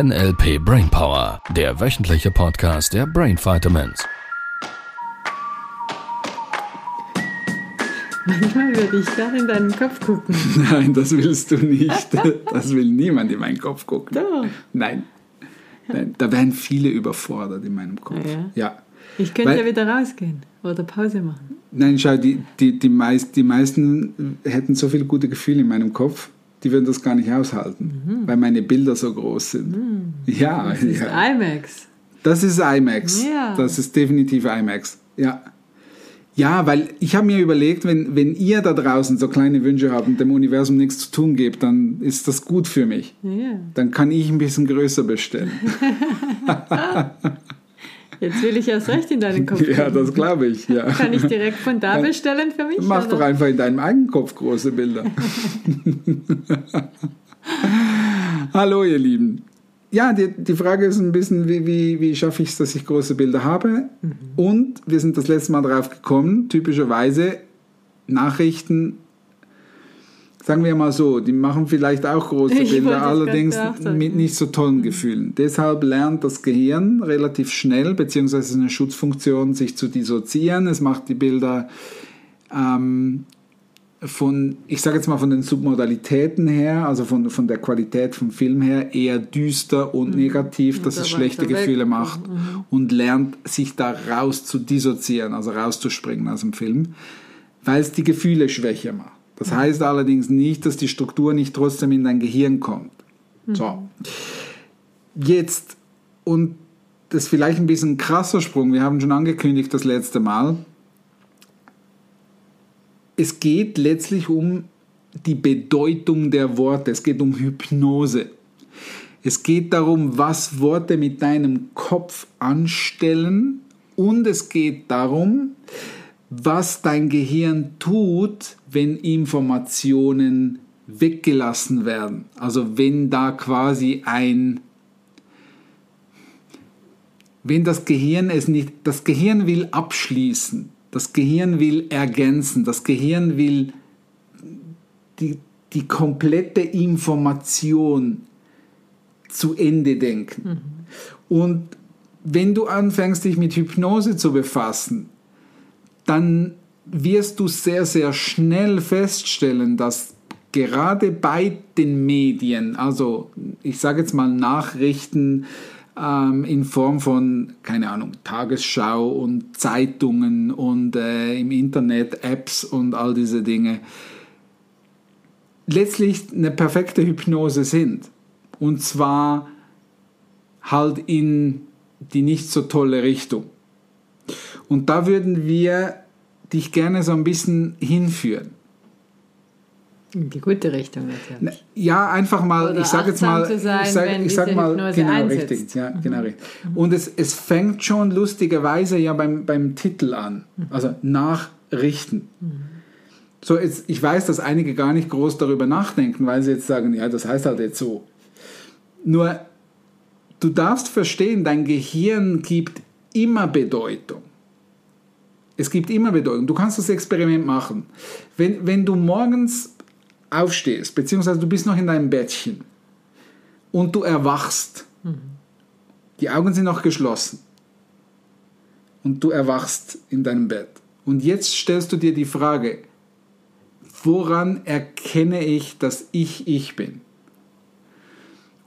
NLP Brainpower, der wöchentliche Podcast der Brain Vitamins. Manchmal würde ich gerne in deinen Kopf gucken. Nein, das willst du nicht. Das will niemand in meinen Kopf gucken. Doch. Nein. Nein. Da wären viele überfordert in meinem Kopf. Ja? ja. Ich könnte Weil- ja wieder rausgehen oder Pause machen. Nein, schau, die, die, die, meist, die meisten hätten so viele gute Gefühle in meinem Kopf, die würden das gar nicht aushalten, weil meine Bilder so groß sind. Ja, Mhm. Das ist ja. IMAX. Das ist IMAX. Ja. Das ist definitiv IMAX. Ja. Ja, weil ich habe mir überlegt, wenn, wenn ihr da draußen so kleine Wünsche habt und dem Universum nichts zu tun gebt, dann ist das gut für mich. Ja. Dann kann ich ein bisschen größer bestellen. Jetzt will ich erst recht in deinen Kopf gucken. ja, das glaube ich. Ja. Kann ich direkt von da bestellen für mich? Mach oder? doch einfach in deinem eigenen Kopf große Bilder. Hallo, ihr Lieben. Ja, die, die Frage ist ein bisschen, wie, wie, wie schaffe ich es, dass ich große Bilder habe? Und wir sind das letzte Mal drauf gekommen, typischerweise Nachrichten, sagen wir mal so, die machen vielleicht auch große Bilder, allerdings mit nicht so tollen Gefühlen. Deshalb lernt das Gehirn relativ schnell, beziehungsweise eine Schutzfunktion, sich zu dissoziieren. Es macht die Bilder ähm, von, ich sage jetzt mal von den Submodalitäten her, also von, von der Qualität vom Film her, eher düster und negativ, dass da es schlechte da weg. Gefühle macht und lernt sich da raus zu dissoziieren, also rauszuspringen aus dem Film, weil es die Gefühle schwächer macht. Das heißt allerdings nicht, dass die Struktur nicht trotzdem in dein Gehirn kommt. So. Jetzt, und das ist vielleicht ein bisschen ein krasser Sprung, wir haben schon angekündigt das letzte Mal, es geht letztlich um die Bedeutung der Worte. Es geht um Hypnose. Es geht darum, was Worte mit deinem Kopf anstellen. Und es geht darum, was dein Gehirn tut, wenn Informationen weggelassen werden. Also wenn da quasi ein wenn das Gehirn es nicht, das Gehirn will abschließen, das Gehirn will ergänzen, das Gehirn will die, die komplette Information zu Ende denken. Und wenn du anfängst, dich mit Hypnose zu befassen, dann wirst du sehr, sehr schnell feststellen, dass gerade bei den Medien, also ich sage jetzt mal Nachrichten ähm, in Form von, keine Ahnung, Tagesschau und Zeitungen und äh, im Internet Apps und all diese Dinge, letztlich eine perfekte Hypnose sind. Und zwar halt in die nicht so tolle Richtung. Und da würden wir dich gerne so ein bisschen hinführen. In die gute Richtung natürlich. Ja, einfach mal, Oder ich sage jetzt mal, sein, ich sag, wenn ich sag mal, Hypnose genau einsetzt. Mhm. richtig, ja, genau richtig. Und es, es fängt schon lustigerweise ja beim, beim Titel an, Mhm. also Nachrichten. So, jetzt, ich weiß, dass einige gar nicht groß darüber nachdenken, weil sie jetzt sagen, ja, das heißt halt jetzt so. Nur, du darfst verstehen, dein Gehirn gibt immer Bedeutung. Es gibt immer Bedeutung. Du kannst das Experiment machen. Wenn, wenn du morgens aufstehst, beziehungsweise du bist noch in deinem Bettchen und du erwachst, die Augen sind noch geschlossen und du erwachst in deinem Bett. Und jetzt stellst du dir die Frage, woran erkenne ich, dass ich ich bin?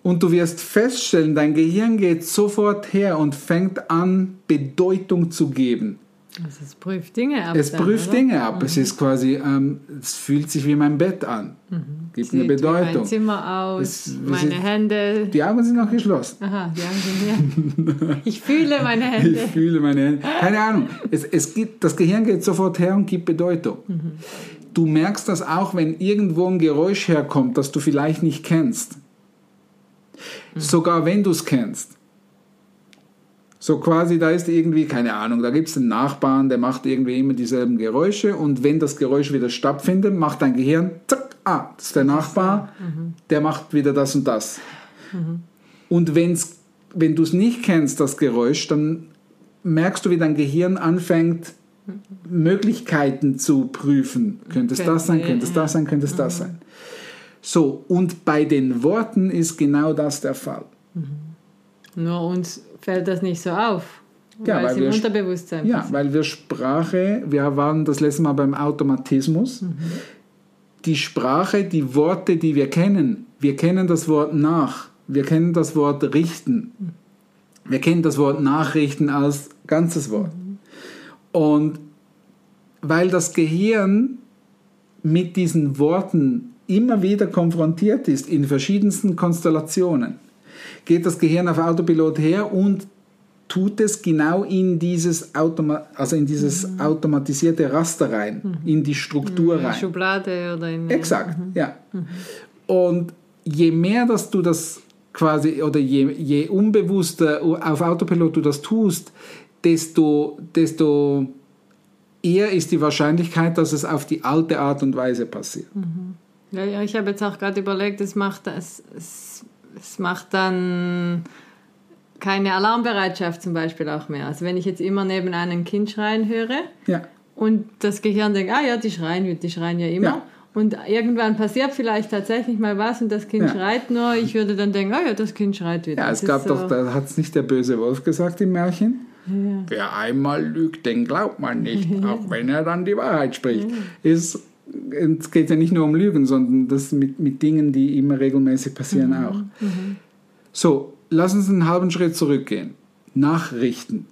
Und du wirst feststellen, dein Gehirn geht sofort her und fängt an, Bedeutung zu geben. Also es prüft Dinge ab. Es dann, prüft oder? Dinge ab. Es ist quasi, ähm, es fühlt sich wie mein Bett an. Gibt Sieht eine Bedeutung. mein Zimmer aus, Es- meine sieht- Hände. Die Augen sind noch geschlossen. Aha, die Augen sind leer. Ich fühle meine Hände. Ich fühle meine Hände. Keine Ahnung. Es, es gibt, das Gehirn geht sofort her und gibt Bedeutung. Du merkst das auch, wenn irgendwo ein Geräusch herkommt, das du vielleicht nicht kennst. Sogar wenn du es kennst. So quasi, da ist irgendwie, keine Ahnung, da gibt es einen Nachbarn, der macht irgendwie immer dieselben Geräusche und wenn das Geräusch wieder stattfindet, macht dein Gehirn, zack, ah, das ist der Nachbar, der macht wieder das und das. Und wenn's, wenn du es nicht kennst, das Geräusch, dann merkst du, wie dein Gehirn anfängt, Möglichkeiten zu prüfen. Könnte es das sein, könnte es das sein, könnte es das sein. So, und bei den Worten ist genau das der Fall. Nur uns fällt das nicht so auf. Ja, weil weil es im wir- Unterbewusstsein Ja, passiert. weil wir Sprache, wir waren das letzte Mal beim Automatismus. Die Sprache, die Worte, die wir kennen, wir kennen das Wort nach, wir kennen das Wort richten, wir kennen das Wort nachrichten als ganzes Wort. Und weil das Gehirn mit diesen Worten immer wieder konfrontiert ist, in verschiedensten Konstellationen, geht das Gehirn auf Autopilot her und tut es genau in dieses, Automa also in dieses automatisierte Raster rein, in die Struktur in eine rein. Schublade oder in Exakt, ja. Und je mehr, dass du das quasi, oder je, je unbewusster auf Autopilot du das tust, desto, desto eher ist die Wahrscheinlichkeit, dass es auf die alte Art und Weise passiert. Ja, ja, ich habe jetzt auch gerade überlegt, es macht, es, es, es macht dann keine Alarmbereitschaft zum Beispiel auch mehr. Also wenn ich jetzt immer neben einem Kind schreien höre Ja, und das Gehirn denkt, ah ja, die schreien, die schreien ja immer. Ja. Und irgendwann passiert vielleicht tatsächlich mal was und das Kind Ja. schreit nur. Ich würde dann denken, ah ja, das Kind schreit wieder. ja Das es gab ist so- doch, da hat es nicht der böse Wolf gesagt im Märchen. Wer einmal lügt, den glaubt man nicht, auch wenn er dann die Wahrheit spricht. Ist, es geht ja nicht nur um Lügen, sondern das mit, mit Dingen, die immer regelmäßig passieren auch. So, lass uns einen halben Schritt zurückgehen. Nachrichten.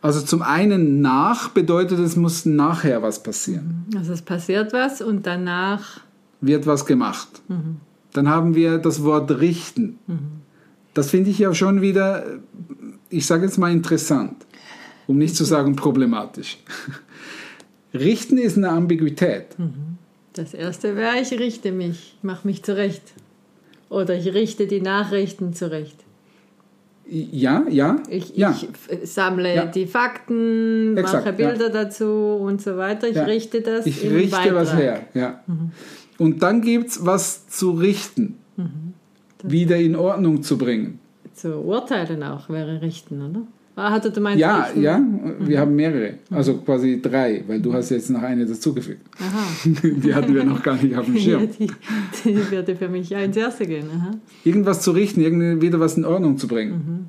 Also zum einen nach bedeutet, es muss nachher was passieren. Also es passiert was und danach Wird was gemacht. Dann haben wir das Wort richten. Das finde ich ja schon wieder, ich sage jetzt mal interessant, um nicht zu sagen problematisch. Richten ist eine Ambiguität. Das erste wäre, ich richte mich, mache mich zurecht. Oder ich richte die Nachrichten zurecht. Ja, ja, Ich, ja. ich sammle Ja. die Fakten, Exakt, mache Bilder dazu und so weiter. Ich Ja. richte das Ich richte Beitrag. was her. Ja. Und dann gibt es was zu richten, wieder in Ordnung zu bringen. Zu urteilen auch wäre richten, oder? Ah, hatte du meinst Ja, richten? ja, wir haben mehrere, also quasi drei, weil du hast jetzt noch eine dazugefügt. Aha. Die hatten wir noch gar nicht auf dem Ja, Schirm. die, die würde für mich ins erste gehen. Aha. Irgendwas zu richten, irgendwie wieder was in Ordnung zu bringen.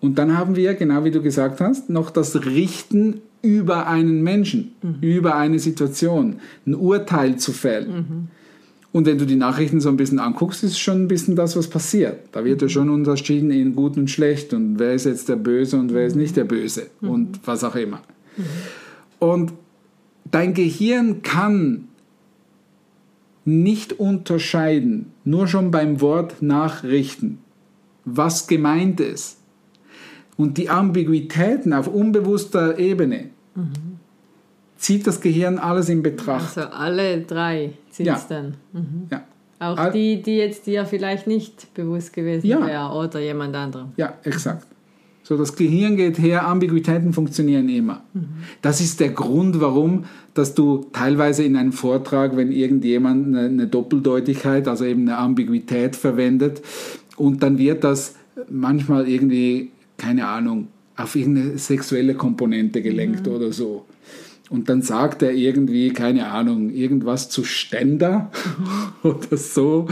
Und dann haben wir, genau wie du gesagt hast, noch das Richten über einen Menschen, über eine Situation, ein Urteil zu fällen. Und wenn du die Nachrichten so ein bisschen anguckst, ist schon ein bisschen das, was passiert. Da wird ja schon unterschieden in gut und schlecht und wer ist jetzt der Böse und wer ist nicht der Böse und was auch immer. Und dein Gehirn kann nicht unterscheiden, nur schon beim Wort nachrichten, was gemeint ist. Und die Ambiguitäten auf unbewusster Ebene zieht das Gehirn alles in Betracht. Also alle drei sind Ja. es dann. Mhm. Ja, Auch All- die, die jetzt dir vielleicht nicht bewusst gewesen Ja. wäre oder jemand anderem. ja, exakt. So, das Gehirn geht her, Ambiguitäten funktionieren immer. Das ist der Grund, warum, dass du teilweise in einem Vortrag, wenn irgendjemand eine, eine Doppeldeutigkeit, also eben eine Ambiguität verwendet, und dann wird das manchmal irgendwie, keine Ahnung, auf irgendeine sexuelle Komponente gelenkt oder so. Und dann sagt er irgendwie, keine Ahnung, irgendwas zu Ständer oder so.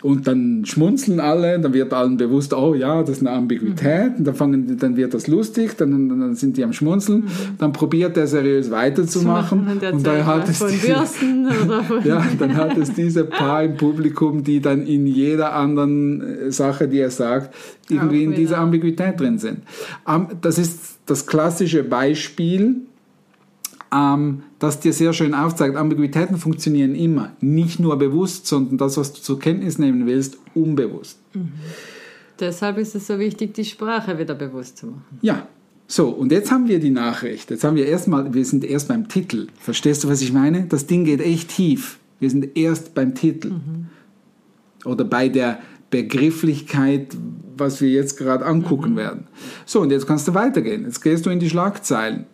Und dann schmunzeln alle, dann wird allen bewusst, oh ja, das ist eine Ambiguität. Und dann, fangen, dann wird das lustig, dann, dann sind die am Schmunzeln. Dann probiert er seriös weiterzumachen. Und dann hat es von ja, dann hat es diese paar im Publikum, die dann in jeder anderen äh, Sache, die er sagt, irgendwie in dieser. Ambiguität drin sind. Das ist das klassische Beispiel, ähm, das dir sehr schön aufzeigt, Ambiguitäten funktionieren immer. Nicht nur bewusst, sondern das, was du zur Kenntnis nehmen willst, unbewusst. Deshalb ist es so wichtig, die Sprache wieder bewusst zu machen. Ja. So, und jetzt haben wir die Nachricht. Jetzt haben wir erstmal, wir sind erst beim Titel. Verstehst du, was ich meine? Das Ding geht echt tief. Wir sind erst beim Titel. Oder bei der Begrifflichkeit, was wir jetzt gerade angucken werden. So, und jetzt kannst du weitergehen. Jetzt gehst du in die Schlagzeilen.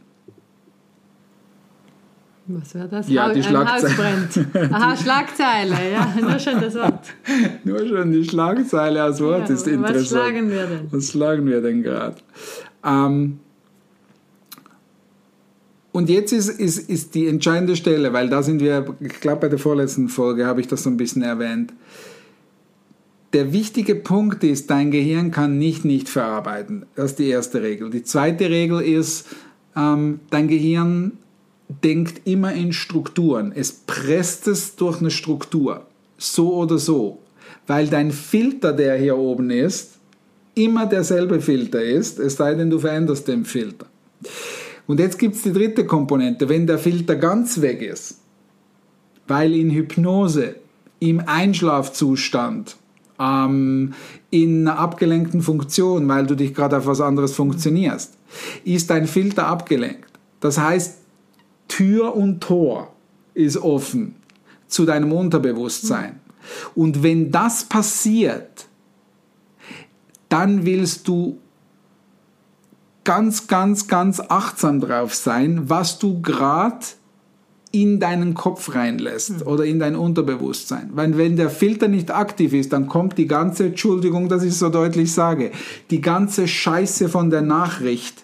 Was wäre das? Ja, die Schlagzeile. Aha, Schlagzeile, ja, nur schon das Wort. Nur schon die Schlagzeile als Wort Ja, ist was interessant. schlagen wir denn? Was schlagen wir denn gerade? Ähm, und jetzt ist, ist, ist die entscheidende Stelle, weil da sind wir, ich glaube bei der vorletzten Folge habe ich das so ein bisschen erwähnt. der wichtige Punkt ist, dein Gehirn kann nicht nicht verarbeiten. Das ist die erste Regel. Die zweite Regel ist, ähm, dein Gehirn denkt immer in Strukturen. Es presst es durch eine Struktur. So oder so. Weil dein Filter, der hier oben ist, immer derselbe Filter ist, es sei denn, du veränderst den Filter. Und jetzt gibt es die dritte Komponente. Wenn der Filter ganz weg ist, weil in Hypnose, im Einschlafzustand, ähm, in einer abgelenkten Funktion, weil du dich gerade auf was anderes funktionierst, ist dein Filter abgelenkt. Das heißt, Tür und Tor ist offen zu deinem Unterbewusstsein. Und wenn das passiert, dann willst du ganz, ganz, ganz achtsam drauf sein, was du gerade in deinen Kopf reinlässt mhm. oder in dein Unterbewusstsein. Weil wenn der Filter nicht aktiv ist, dann kommt die ganze, Entschuldigung, dass ich so deutlich sage, die ganze Scheiße von der Nachricht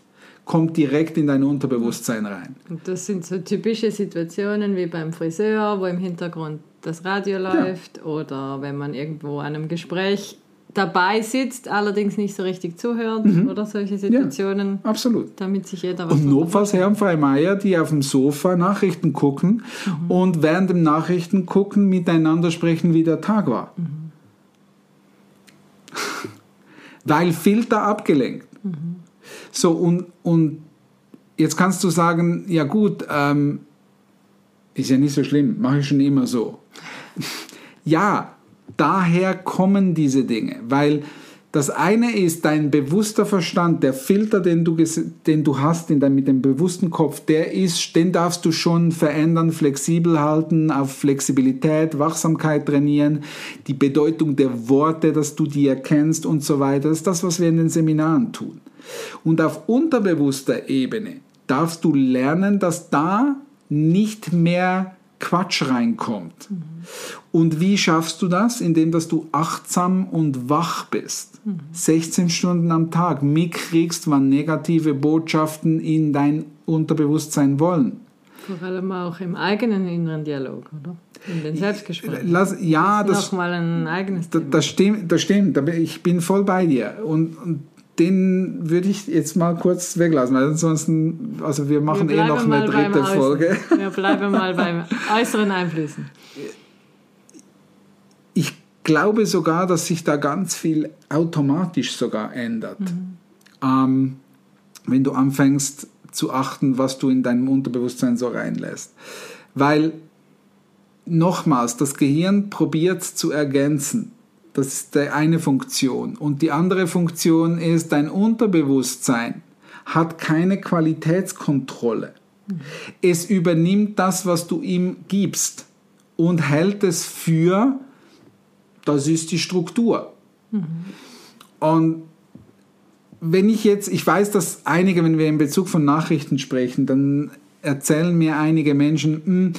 kommt direkt in dein Unterbewusstsein rein. Und das sind so typische Situationen wie beim Friseur, wo im Hintergrund das Radio läuft ja. oder wenn man irgendwo an einem Gespräch dabei sitzt, allerdings nicht so richtig zuhört mhm. oder solche Situationen. Ja, absolut. Damit sich jeder was Und notfalls Herrn Freimeier, die auf dem Sofa Nachrichten gucken mhm. und während dem Nachrichten gucken miteinander sprechen, wie der Tag war. Mhm. Weil Filter abgelenkt. So, und, und jetzt kannst du sagen, ja gut, ähm, ist ja nicht so schlimm, mache ich schon immer so. ja, daher kommen diese Dinge, weil das eine ist dein bewusster Verstand, der Filter, den du, den du hast in dein, mit dem bewussten Kopf, der ist, den darfst du schon verändern, flexibel halten, auf Flexibilität, Wachsamkeit trainieren, die Bedeutung der Worte, dass du die erkennst und so weiter. Das ist das, was wir in den Seminaren tun. Und auf unterbewusster Ebene darfst du lernen, dass da nicht mehr Quatsch reinkommt. Mhm. Und wie schaffst du das? Indem dass du achtsam und wach bist. Mhm. 16 Stunden am Tag mitkriegst, wann negative Botschaften in dein Unterbewusstsein wollen. Vor allem auch im eigenen inneren Dialog, oder? In den Selbstgesprächen. Lass, ja, das, das nochmal ein eigenes Thema. Das stimmt, das stimmt. Ich bin voll bei dir. Und, und den würde ich jetzt mal kurz weglassen, weil ansonsten, also wir machen wir eh noch eine dritte Folge. Wir bleiben mal beim äußeren Einflüssen. Ich glaube sogar, dass sich da ganz viel automatisch sogar ändert. Mhm. Ähm, wenn du anfängst zu achten, was du in deinem Unterbewusstsein so reinlässt. Weil nochmals, das Gehirn probiert zu ergänzen. Das ist die eine Funktion. Und die andere Funktion ist, dein Unterbewusstsein hat keine Qualitätskontrolle. Es übernimmt das, was du ihm gibst und hält es für, das ist die Struktur. Mhm. Und wenn ich jetzt, ich weiß, dass einige, wenn wir in Bezug von Nachrichten sprechen, dann erzählen mir einige Menschen, hm,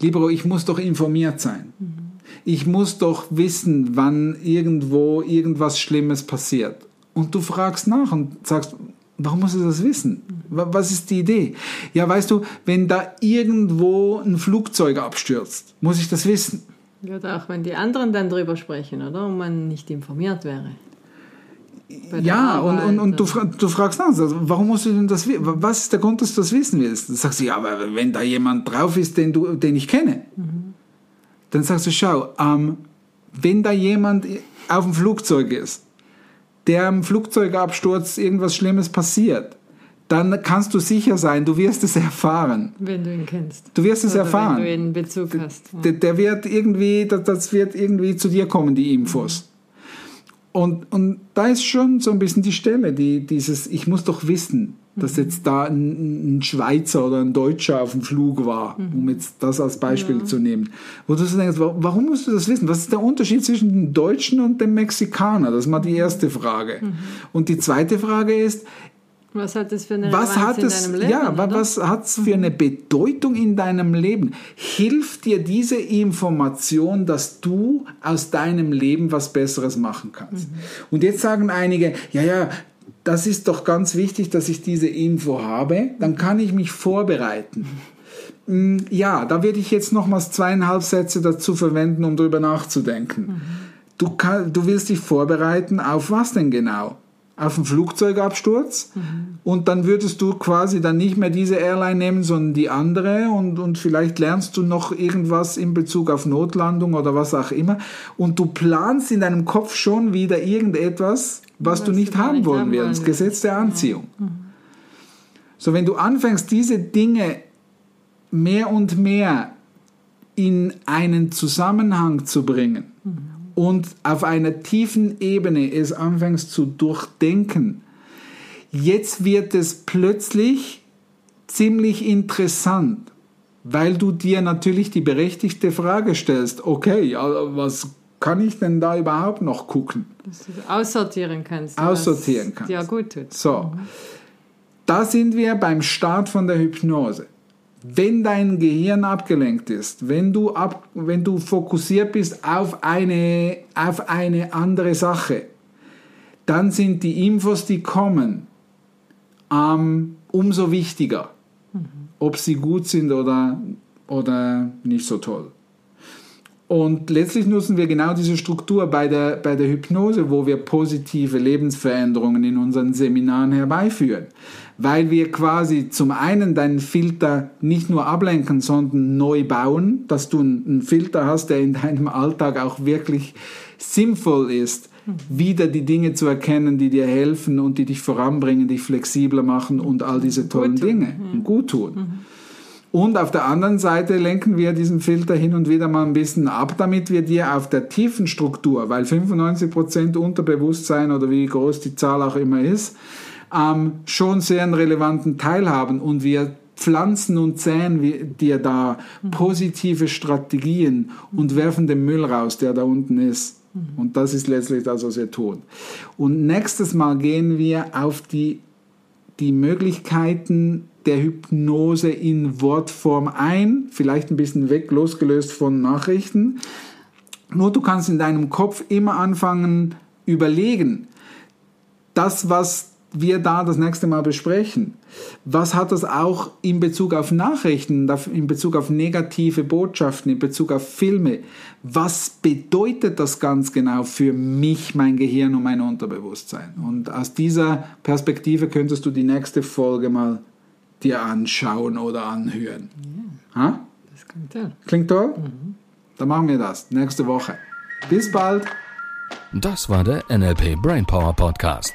Libero, ich muss doch informiert sein. Mhm ich muss doch wissen, wann irgendwo irgendwas Schlimmes passiert. Und du fragst nach und sagst, warum musst du das wissen? Was ist die Idee? Ja, weißt du, wenn da irgendwo ein Flugzeug abstürzt, muss ich das wissen. Oder auch wenn die anderen dann drüber sprechen, oder? Und man nicht informiert wäre. Ja, und, und, und du, du fragst nach, warum musst du denn das wissen? Was ist der Grund, dass du das wissen willst? Dann sagst du, ja, aber wenn da jemand drauf ist, den, du, den ich kenne. Mhm dann sagst du, schau, ähm, wenn da jemand auf dem Flugzeug ist, der am Flugzeugabsturz irgendwas Schlimmes passiert, dann kannst du sicher sein, du wirst es erfahren. Wenn du ihn kennst. Du wirst es Oder erfahren. Wenn du ihn in Bezug hast. Ja. Der, der, wird irgendwie, das, das, wird irgendwie zu dir kommen, die Infos. Mhm. Und, und da ist schon so ein bisschen die Stelle, die, dieses, ich muss doch wissen, dass mhm. jetzt da ein, ein, Schweizer oder ein Deutscher auf dem Flug war, mhm. um jetzt das als Beispiel ja. zu nehmen. Wo du so denkst, warum musst du das wissen? Was ist der Unterschied zwischen dem Deutschen und dem Mexikaner? Das ist mal die erste Frage. Mhm. Und die zweite Frage ist, was hat das für eine was hat es, Leben? Ja, oder? was hat es für eine Bedeutung in deinem Leben? Hilft dir diese Information, dass du aus deinem Leben was Besseres machen kannst? Mhm. Und jetzt sagen einige, ja, ja, das ist doch ganz wichtig, dass ich diese Info habe, dann kann ich mich vorbereiten. Mm, ja, da werde ich jetzt nochmals zweieinhalb Sätze dazu verwenden, um darüber nachzudenken. Mhm. du, kann, du willst dich vorbereiten auf was denn genau? Auf einen Flugzeugabsturz. Und dann würdest du quasi dann nicht mehr diese Airline nehmen, sondern die andere. Und, und vielleicht lernst du noch irgendwas in Bezug auf Notlandung oder was auch immer. Und du planst in deinem Kopf schon wieder irgendetwas, was, Was du nicht du haben nicht wollen haben wollen Gesetz der Anziehung. So, wenn du anfängst, diese Dinge mehr und mehr in einen Zusammenhang zu bringen und auf einer tiefen Ebene es anfängst zu durchdenken, jetzt wird es plötzlich ziemlich interessant, weil du dir natürlich die berechtigte Frage stellst, okay, was kann ich denn da überhaupt noch gucken? Dass du aussortieren kannst. Aussortieren kannst. dir gut tut. So, da sind wir beim Start von der Hypnose. Wenn dein Gehirn abgelenkt ist, wenn du, ab, wenn du fokussiert bist auf eine, auf eine andere Sache, dann sind die Infos, die kommen, ähm, umso wichtiger, ob sie gut sind oder, oder nicht so toll. Und letztlich nutzen wir genau diese Struktur bei der, bei der Hypnose, wo wir positive Lebensveränderungen in unseren Seminaren herbeiführen. Weil wir quasi zum einen deinen Filter nicht nur ablenken, sondern neu bauen, dass du einen Filter hast, der in deinem Alltag auch wirklich sinnvoll ist, wieder die Dinge zu erkennen, die dir helfen und die dich voranbringen, dich flexibler machen und all diese tollen Gut. Dinge und gut tun. Und auf der anderen Seite lenken wir diesen Filter hin und wieder mal ein bisschen ab, damit wir dir auf der tiefen Struktur, weil 95% Unterbewusstsein oder wie groß die Zahl auch immer ist, ähm, schon sehr einen relevanten Teil haben und wir pflanzen und säen dir da positive Strategien und werfen den Müll raus, der da unten ist. Und das ist letztlich das, was wir tun. Und nächstes Mal gehen wir auf die die Möglichkeiten der Hypnose in Wortform ein, vielleicht ein bisschen weg, losgelöst von Nachrichten. Nur du kannst in deinem Kopf immer anfangen, überlegen, das, was wir da das nächste Mal besprechen, was hat das auch in Bezug auf Nachrichten, in Bezug auf negative Botschaften, in Bezug auf Filme, was bedeutet das ganz genau für mich, mein Gehirn und mein Unterbewusstsein? Und aus dieser Perspektive könntest du die nächste Folge mal dir anschauen oder anhören. Ha? Das klingt toll. Klingt toll? Dann machen wir das nächste Woche. Bis bald. Das war der NLP Brainpower Podcast.